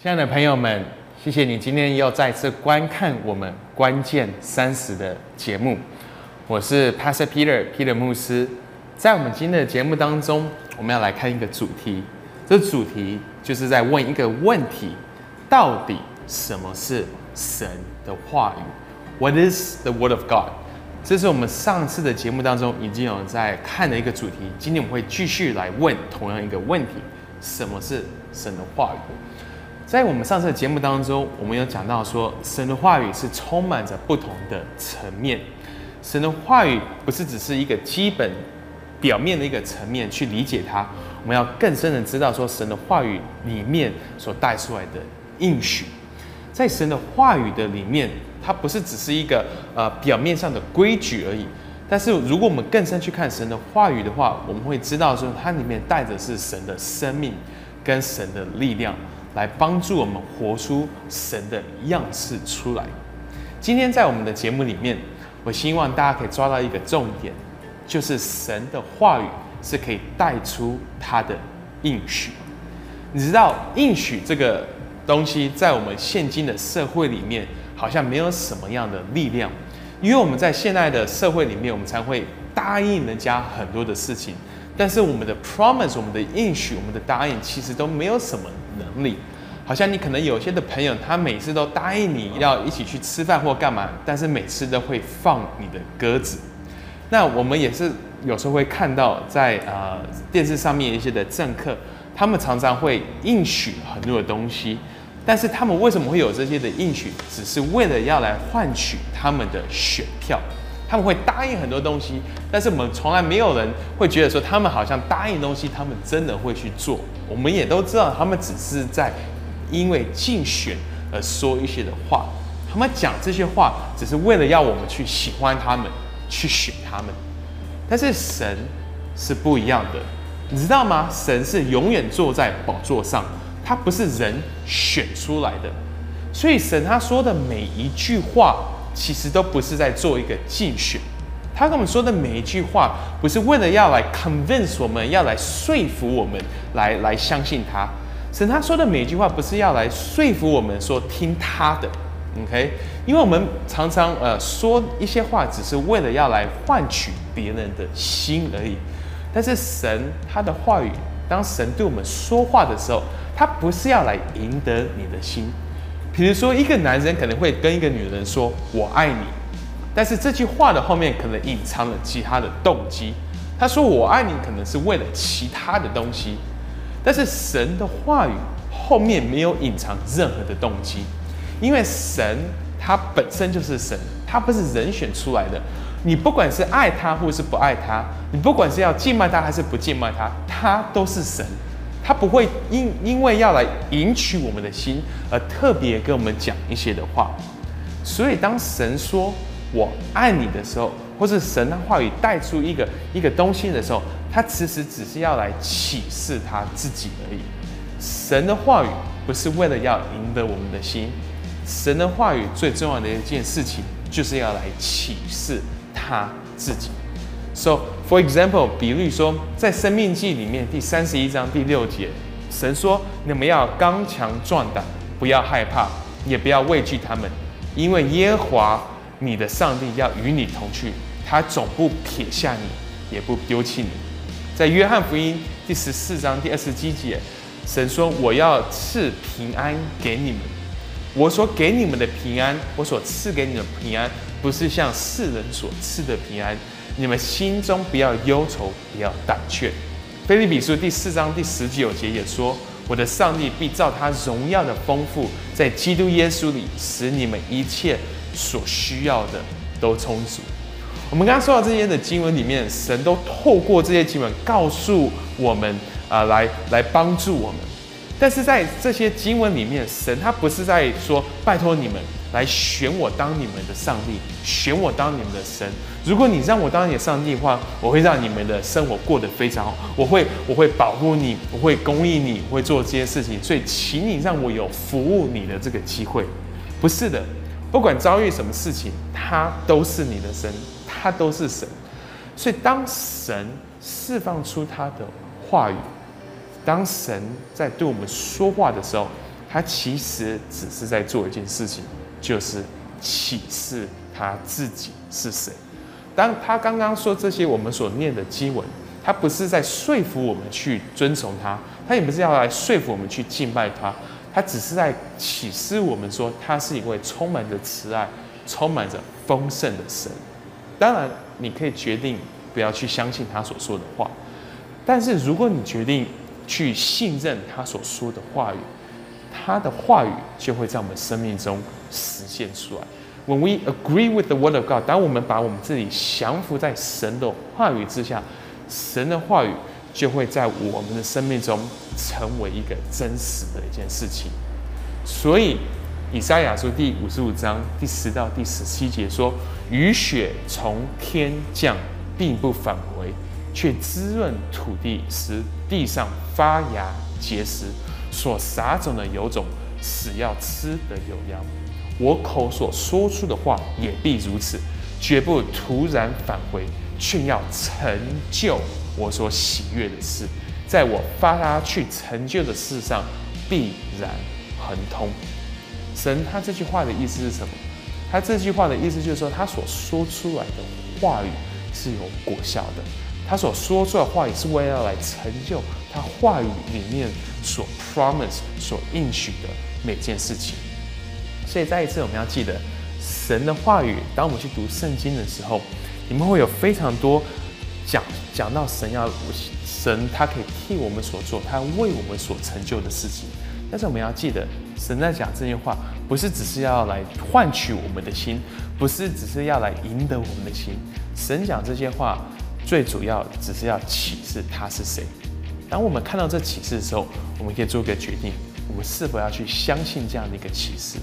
亲爱的朋友们，谢谢你今天又再次观看我们关键三十的节目。我是 Pastor Peter Peter 牧师。在我们今天的节目当中，我们要来看一个主题。这主题就是在问一个问题：到底什么是神的话语？What is the Word of God？这是我们上次的节目当中已经有在看的一个主题。今天我们会继续来问同样一个问题：什么是神的话语？在我们上次的节目当中，我们有讲到说，神的话语是充满着不同的层面。神的话语不是只是一个基本、表面的一个层面去理解它，我们要更深的知道说，神的话语里面所带出来的应许，在神的话语的里面，它不是只是一个呃表面上的规矩而已。但是如果我们更深去看神的话语的话，我们会知道说，它里面带着是神的生命跟神的力量。来帮助我们活出神的样式出来。今天在我们的节目里面，我希望大家可以抓到一个重点，就是神的话语是可以带出他的应许。你知道应许这个东西，在我们现今的社会里面，好像没有什么样的力量，因为我们在现在的社会里面，我们才会答应人家很多的事情。但是我们的 promise，我们的应许，我们的答应，其实都没有什么能力。好像你可能有些的朋友，他每次都答应你要一起去吃饭或干嘛，但是每次都会放你的鸽子。那我们也是有时候会看到，在呃电视上面一些的政客，他们常常会应许很多的东西，但是他们为什么会有这些的应许？只是为了要来换取他们的选票。他们会答应很多东西，但是我们从来没有人会觉得说他们好像答应东西，他们真的会去做。我们也都知道，他们只是在因为竞选而说一些的话，他们讲这些话只是为了要我们去喜欢他们，去选他们。但是神是不一样的，你知道吗？神是永远坐在宝座上，他不是人选出来的，所以神他说的每一句话。其实都不是在做一个竞选，他跟我们说的每一句话，不是为了要来 convince 我们，要来说服我们，来来相信他。神他说的每一句话，不是要来说服我们说听他的，OK？因为我们常常呃说一些话，只是为了要来换取别人的心而已。但是神他的话语，当神对我们说话的时候，他不是要来赢得你的心。比如说，一个男人可能会跟一个女人说“我爱你”，但是这句话的后面可能隐藏了其他的动机。他说“我爱你”可能是为了其他的东西，但是神的话语后面没有隐藏任何的动机，因为神他本身就是神，他不是人选出来的。你不管是爱他或是不爱他，你不管是要敬拜他还是不敬拜他，他都是神。他不会因因为要来赢取我们的心而特别跟我们讲一些的话，所以当神说我爱你的时候，或是神的话语带出一个一个东西的时候，他其实只是要来启示他自己而已。神的话语不是为了要赢得我们的心，神的话语最重要的一件事情就是要来启示他自己。So, for example，比如说，在《生命记》里面第三十一章第六节，神说：“你们要刚强壮胆，不要害怕，也不要畏惧他们，因为耶和华你的上帝要与你同去，他总不撇下你，也不丢弃你。”在约翰福音第十四章第二十七节，神说：“我要赐平安给你们，我所给你们的平安，我所赐给你的平安，不是像世人所赐的平安。”你们心中不要忧愁，不要胆怯。菲利比书第四章第十九节也说：“我的上帝必照他荣耀的丰富，在基督耶稣里，使你们一切所需要的都充足。”我们刚刚说到这些的经文里面，神都透过这些经文告诉我们啊，来来帮助我们。但是在这些经文里面，神他不是在说拜托你们来选我当你们的上帝，选我当你们的神。如果你让我当你的上帝的话，我会让你们的生活过得非常好。我会我会保护你，我会供应你，我会做这些事情。所以，请你让我有服务你的这个机会。不是的，不管遭遇什么事情，他都是你的神，他都是神。所以，当神释放出他的话语。当神在对我们说话的时候，他其实只是在做一件事情，就是启示他自己是谁。当他刚刚说这些我们所念的经文，他不是在说服我们去遵从他，他也不是要来说服我们去敬拜他，他只是在启示我们说，他是一位充满着慈爱、充满着丰盛的神。当然，你可以决定不要去相信他所说的话，但是如果你决定去信任他所说的话语，他的话语就会在我们生命中实现出来。When we agree with the word of God，当我们把我们自己降服在神的话语之下，神的话语就会在我们的生命中成为一个真实的一件事情。所以，以赛亚书第五十五章第十到第十七节说：“雨雪从天降，并不返回，却滋润土地，使地上发芽结实。”所撒种的有种，死要吃的有粮。我口所说出的话也必如此，绝不突然返回，却要成就我所喜悦的事。在我发他去成就的事上，必然亨通。神他这句话的意思是什么？他这句话的意思就是说，他所说出来的话语是有果效的。他所说出来的话语是为了来成就他话语里面所 promise 所应许的每件事情。所以再一次，我们要记得神的话语。当我们去读圣经的时候，你们会有非常多讲讲到神要神他可以替我们所做，他为我们所成就的事情。但是我们要记得，神在讲这些话，不是只是要来换取我们的心，不是只是要来赢得我们的心。神讲这些话。最主要只是要启示他是谁。当我们看到这启示的时候，我们可以做个决定：我们是否要去相信这样的一个启示？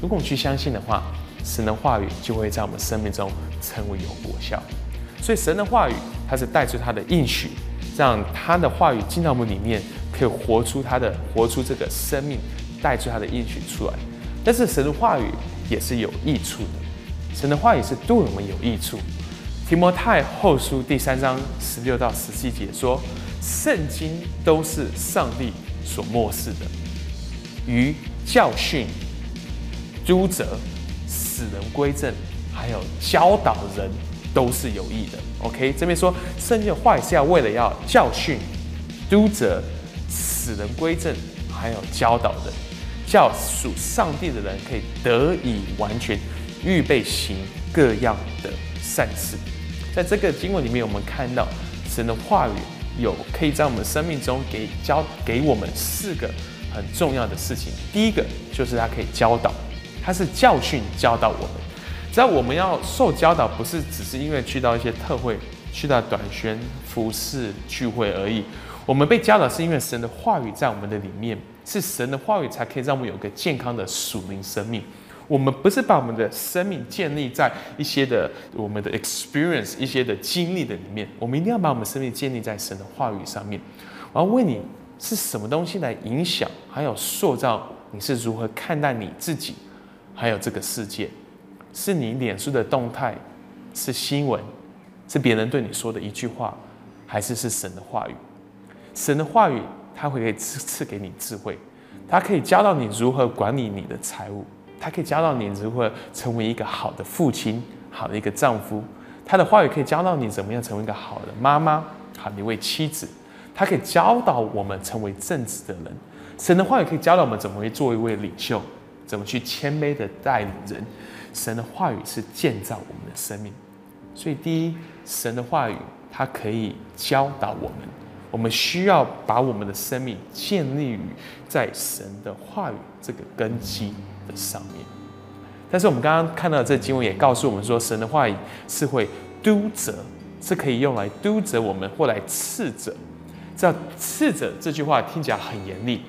如果我们去相信的话，神的话语就会在我们生命中成为有果效。所以神的话语，它是带出他的应许，让他的话语进到我们里面，可以活出他的活出这个生命，带出他的应许出来。但是神的话语也是有益处的，神的话语是对我们有益处。提摩太后书第三章十六到十七节说：“圣经都是上帝所漠视的，于教训、督责、使人归正，还有教导人，都是有益的。” OK，这边说圣经的话语是要为了要教训、督责、使人归正，还有教导人，叫属上帝的人可以得以完全，预备行各样的善事。在这个经文里面，我们看到神的话语有可以在我们生命中给教给我们四个很重要的事情。第一个就是它可以教导，它是教训教导我们。只要我们要受教导，不是只是因为去到一些特会、去到短宣服饰聚会而已。我们被教导是因为神的话语在我们的里面，是神的话语才可以让我们有个健康的属灵生命。我们不是把我们的生命建立在一些的我们的 experience、一些的经历的里面，我们一定要把我们生命建立在神的话语上面。我要问你，是什么东西来影响，还有塑造你是如何看待你自己，还有这个世界？是你脸书的动态，是新闻，是别人对你说的一句话，还是是神的话语？神的话语，它会可以赐赐给你智慧，它可以教到你如何管理你的财务。他可以教到你如何成为一个好的父亲，好的一个丈夫。他的话语可以教到你怎么样成为一个好的妈妈，好的一位妻子。他可以教导我们成为正直的人。神的话语可以教导我们怎么会做一位领袖，怎么去谦卑的带领人。神的话语是建造我们的生命。所以，第一，神的话语它可以教导我们。我们需要把我们的生命建立于在神的话语这个根基的。上面，但是我们刚刚看到这经文也告诉我们说，神的话语是会督责，是可以用来督责我们或来斥责。这斥责这句话听起来很严厉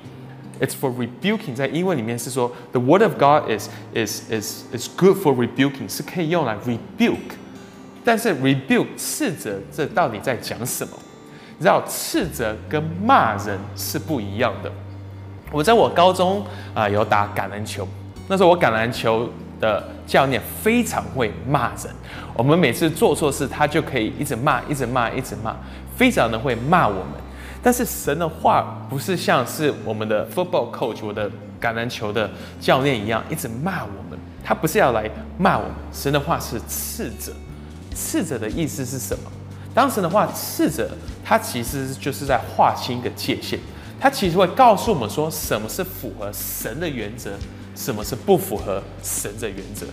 ，It's for rebuking，在英文里面是说，The word of God is is is is good for rebuking，是可以用来 rebuke。但是 rebuke 斥责，这到底在讲什么？你知道斥责跟骂人是不一样的。我在我高中啊有打橄榄球。那时候我橄榄球的教练非常会骂人，我们每次做错事，他就可以一直骂，一直骂，一直骂，非常的会骂我们。但是神的话不是像是我们的 football coach，我的橄榄球的教练一样，一直骂我们。他不是要来骂我们，神的话是斥责。斥责的意思是什么？当神的话斥责，他其实就是在划清一个界限。他其实会告诉我们说，什么是符合神的原则，什么是不符合神的原则。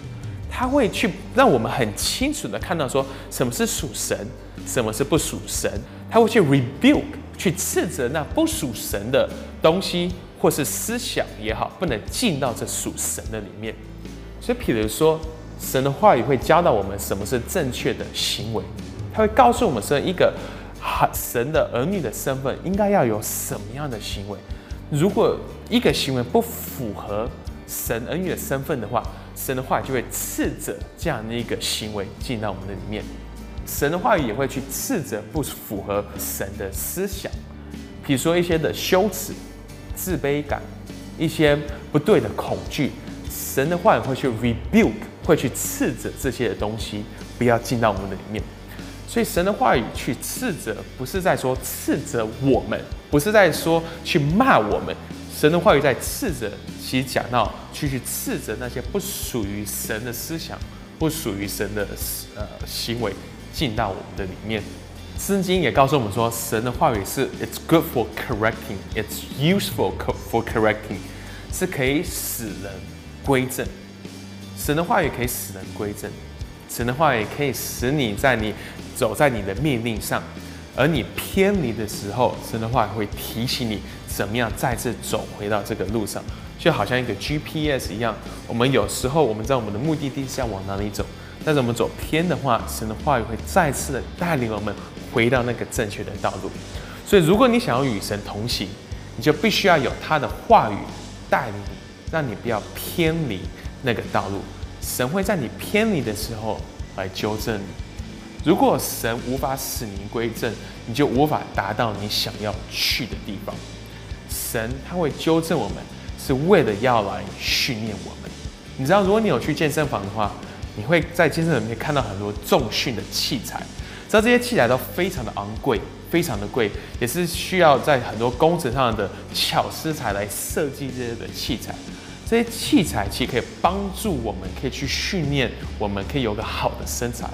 他会去让我们很清楚的看到说，什么是属神，什么是不属神。他会去 rebuke，去斥责那不属神的东西，或是思想也好，不能进到这属神的里面。所以，譬如说，神的话语会教导我们什么是正确的行为，他会告诉我们说，一个神的儿女的身份应该要有什么样的行为。如果一个行为不符合神儿女的身份的话，神的话语就会斥责这样的一个行为进到我们的里面。神的话语也会去斥责不符合神的思想，比如说一些的羞耻、自卑感，一些不对的恐惧。神的话语会去 rebuke，会去斥责这些的东西，不要进到我们的里面。所以神的话语去斥责，不是在说斥责我们，不是在说去骂我们。神的话语在斥责，其实讲到去去斥责那些不属于神的思想，不属于神的呃行为进到我们的里面。圣经也告诉我们说，神的话语是 it's good for correcting，it's useful for correcting，是可以使人。归正，神的话语可以使人归正，神的话语可以使你在你走在你的命令上，而你偏离的时候，神的话会提醒你怎么样再次走回到这个路上，就好像一个 GPS 一样。我们有时候我们在我们的目的地是要往哪里走，但是我们走偏的话，神的话语会再次的带领我们回到那个正确的道路。所以，如果你想要与神同行，你就必须要有他的话语带领你。让你不要偏离那个道路，神会在你偏离的时候来纠正你。如果神无法使你归正，你就无法达到你想要去的地方。神他会纠正我们，是为了要来训练我们。你知道，如果你有去健身房的话，你会在健身里面看到很多重训的器材，知道这些器材都非常的昂贵。非常的贵，也是需要在很多工程上的巧思才来设计这些的器材。这些器材其实可以帮助我们，可以去训练，我们可以有个好的身材。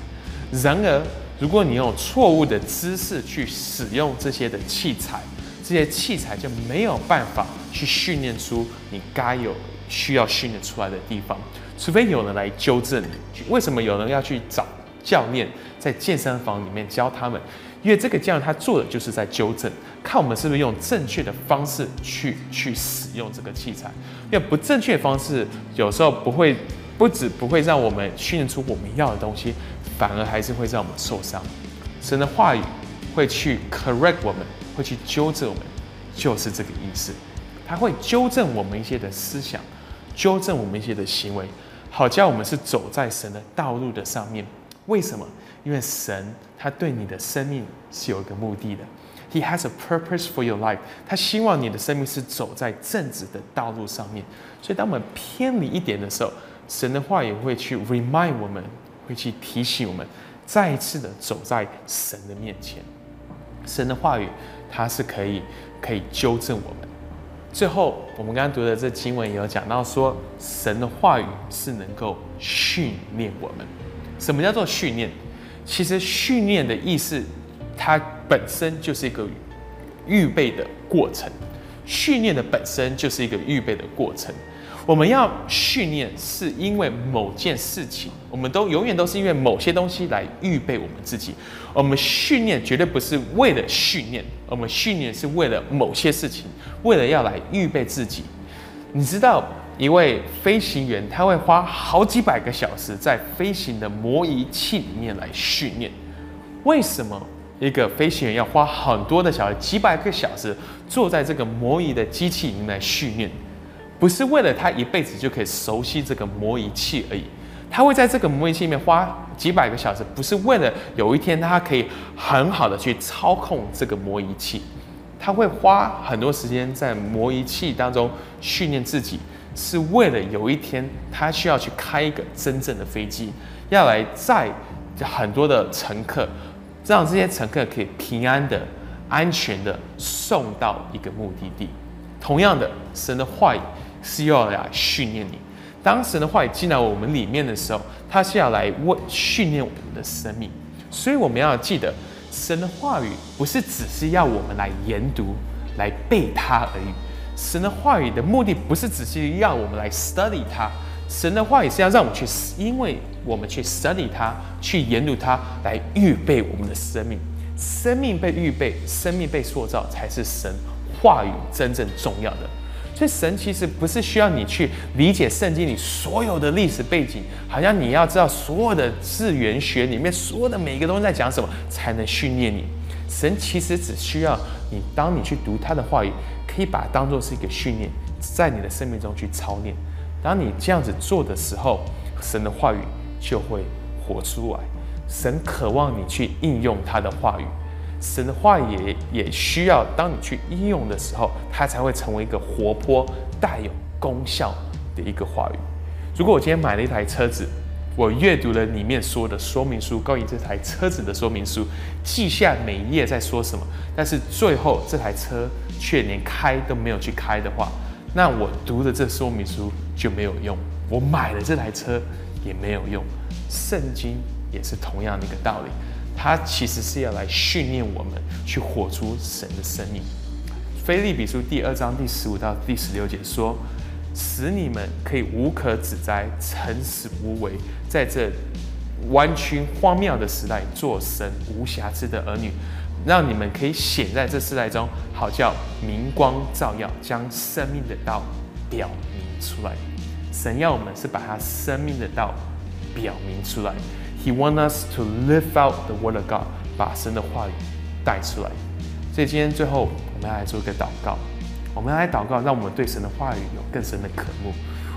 然而，如果你用错误的姿势去使用这些的器材，这些器材就没有办法去训练出你该有需要训练出来的地方。除非有人来纠正你。为什么有人要去找教练在健身房里面教他们？因为这个教练他做的就是在纠正，看我们是不是用正确的方式去去使用这个器材。因为不正确的方式，有时候不会不止不会让我们训练出我们要的东西，反而还是会让我们受伤。神的话语会去 correct 我们，会去纠正我们，就是这个意思。他会纠正我们一些的思想，纠正我们一些的行为，好叫我们是走在神的道路的上面。为什么？因为神他对你的生命是有一个目的的，He has a purpose for your life。他希望你的生命是走在正直的道路上面。所以，当我们偏离一点的时候，神的话也会去 remind 我们，会去提醒我们，再一次的走在神的面前。神的话语，它是可以可以纠正我们。最后，我们刚刚读的这经文也有讲到说，神的话语是能够训练我们。什么叫做训练？其实训练的意思，它本身就是一个预备的过程。训练的本身就是一个预备的过程。我们要训练，是因为某件事情，我们都永远都是因为某些东西来预备我们自己。我们训练绝对不是为了训练，我们训练是为了某些事情，为了要来预备自己。你知道？一位飞行员，他会花好几百个小时在飞行的模拟器里面来训练。为什么一个飞行员要花很多的小时、几百个小时坐在这个模拟的机器里面来训练？不是为了他一辈子就可以熟悉这个模拟器而已。他会在这个模拟器里面花几百个小时，不是为了有一天他可以很好的去操控这个模拟器。他会花很多时间在模拟器当中训练自己。是为了有一天他需要去开一个真正的飞机，要来载很多的乘客，让这些乘客可以平安的、安全的送到一个目的地。同样的，神的话语是要来训练你。当神的话语进到我们里面的时候，他是要来为训练我们的生命。所以我们要记得，神的话语不是只是要我们来研读、来背它而已。神的话语的目的不是只是要我们来 study 它，神的话语是要让我们去，因为我们去 study 它、去研读它，来预备我们的生命。生命被预备，生命被塑造，才是神话语真正重要的。所以神其实不是需要你去理解圣经里所有的历史背景，好像你要知道所有的字源学里面所有的每一个东西在讲什么，才能训练你。神其实只需要你，当你去读他的话语，可以把它当做是一个训练，在你的生命中去操练。当你这样子做的时候，神的话语就会活出来。神渴望你去应用他的话语，神的话语也也需要当你去应用的时候，它才会成为一个活泼、带有功效的一个话语。如果我今天买了一台车子，我阅读了里面所有的说明书，关于这台车子的说明书，记下每一页在说什么，但是最后这台车却连开都没有去开的话，那我读的这说明书就没有用，我买了这台车也没有用。圣经。也是同样的一个道理，它其实是要来训练我们去活出神的生命。菲利比书第二章第十五到第十六节说：“使你们可以无可指摘、诚实无为，在这弯曲荒谬的时代做神无瑕疵的儿女，让你们可以显在这世代中，好叫明光照耀，将生命的道表明出来。神要我们是把他生命的道表明出来。” He want us to live out the word of God，把神的话语带出来。所以今天最后，我们要来做一个祷告。我们要来祷告，让我们对神的话语有更深的渴慕。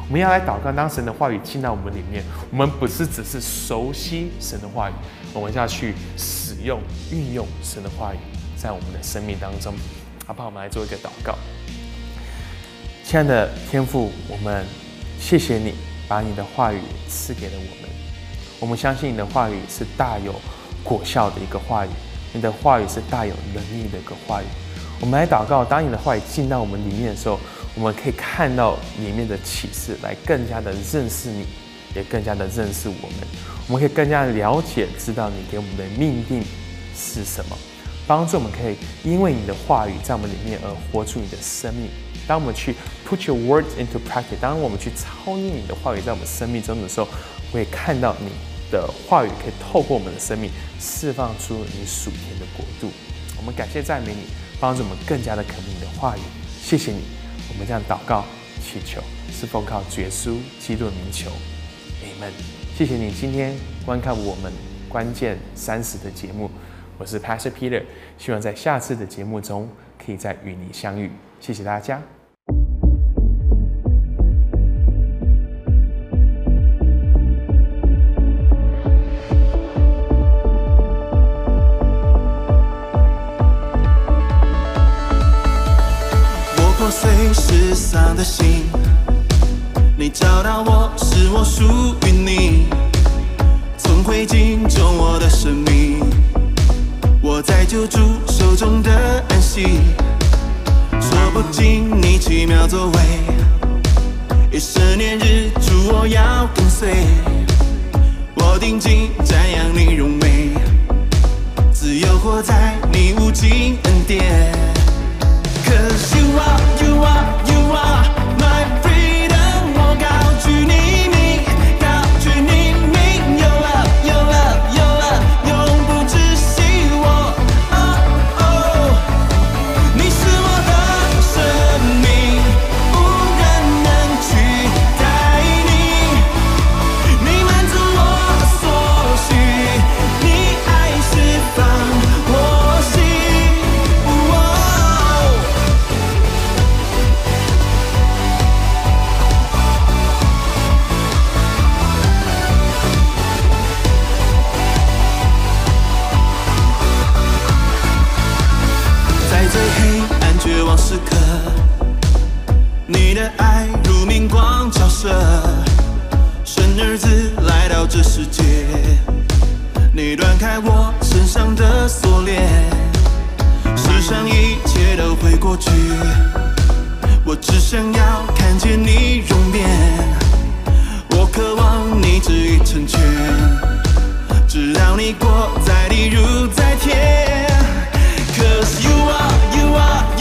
我们要来祷告，当神的话语进到我们里面，我们不是只是熟悉神的话语，我们要去使用、运用神的话语在我们的生命当中。好不好？我们来做一个祷告。亲爱的天父，我们谢谢你把你的话语赐给了我们。我们相信你的话语是大有果效的一个话语，你的话语是大有能力的一个话语。我们来祷告，当你的话语进到我们里面的时候，我们可以看到里面的启示，来更加的认识你，也更加的认识我们。我们可以更加了解，知道你给我们的命定是什么，帮助我们可以因为你的话语在我们里面而活出你的生命。当我们去 put your words into practice，当我们去操练你的话语在我们生命中的时候。会看到你的话语可以透过我们的生命释放出你属天的国度。我们感谢赞美你，帮助我们更加的渴慕你的话语。谢谢你，我们这样祷告祈求，是奉靠主耶稣基督名求，Amen。谢谢你今天观看我们关键三十的节目，我是 Pastor Peter，希望在下次的节目中可以再与你相遇。谢谢大家。世上的心，你找到我，是我属于你。从灰烬中我的生命，我在救主手中的安息。说不尽你奇妙作为，一十年日主我要跟随。我定睛瞻仰你荣美，自由活在你无尽恩典。Cause you are, you are, Wow. 直意成全，直到你过在地，如在天。Cause you are, you are.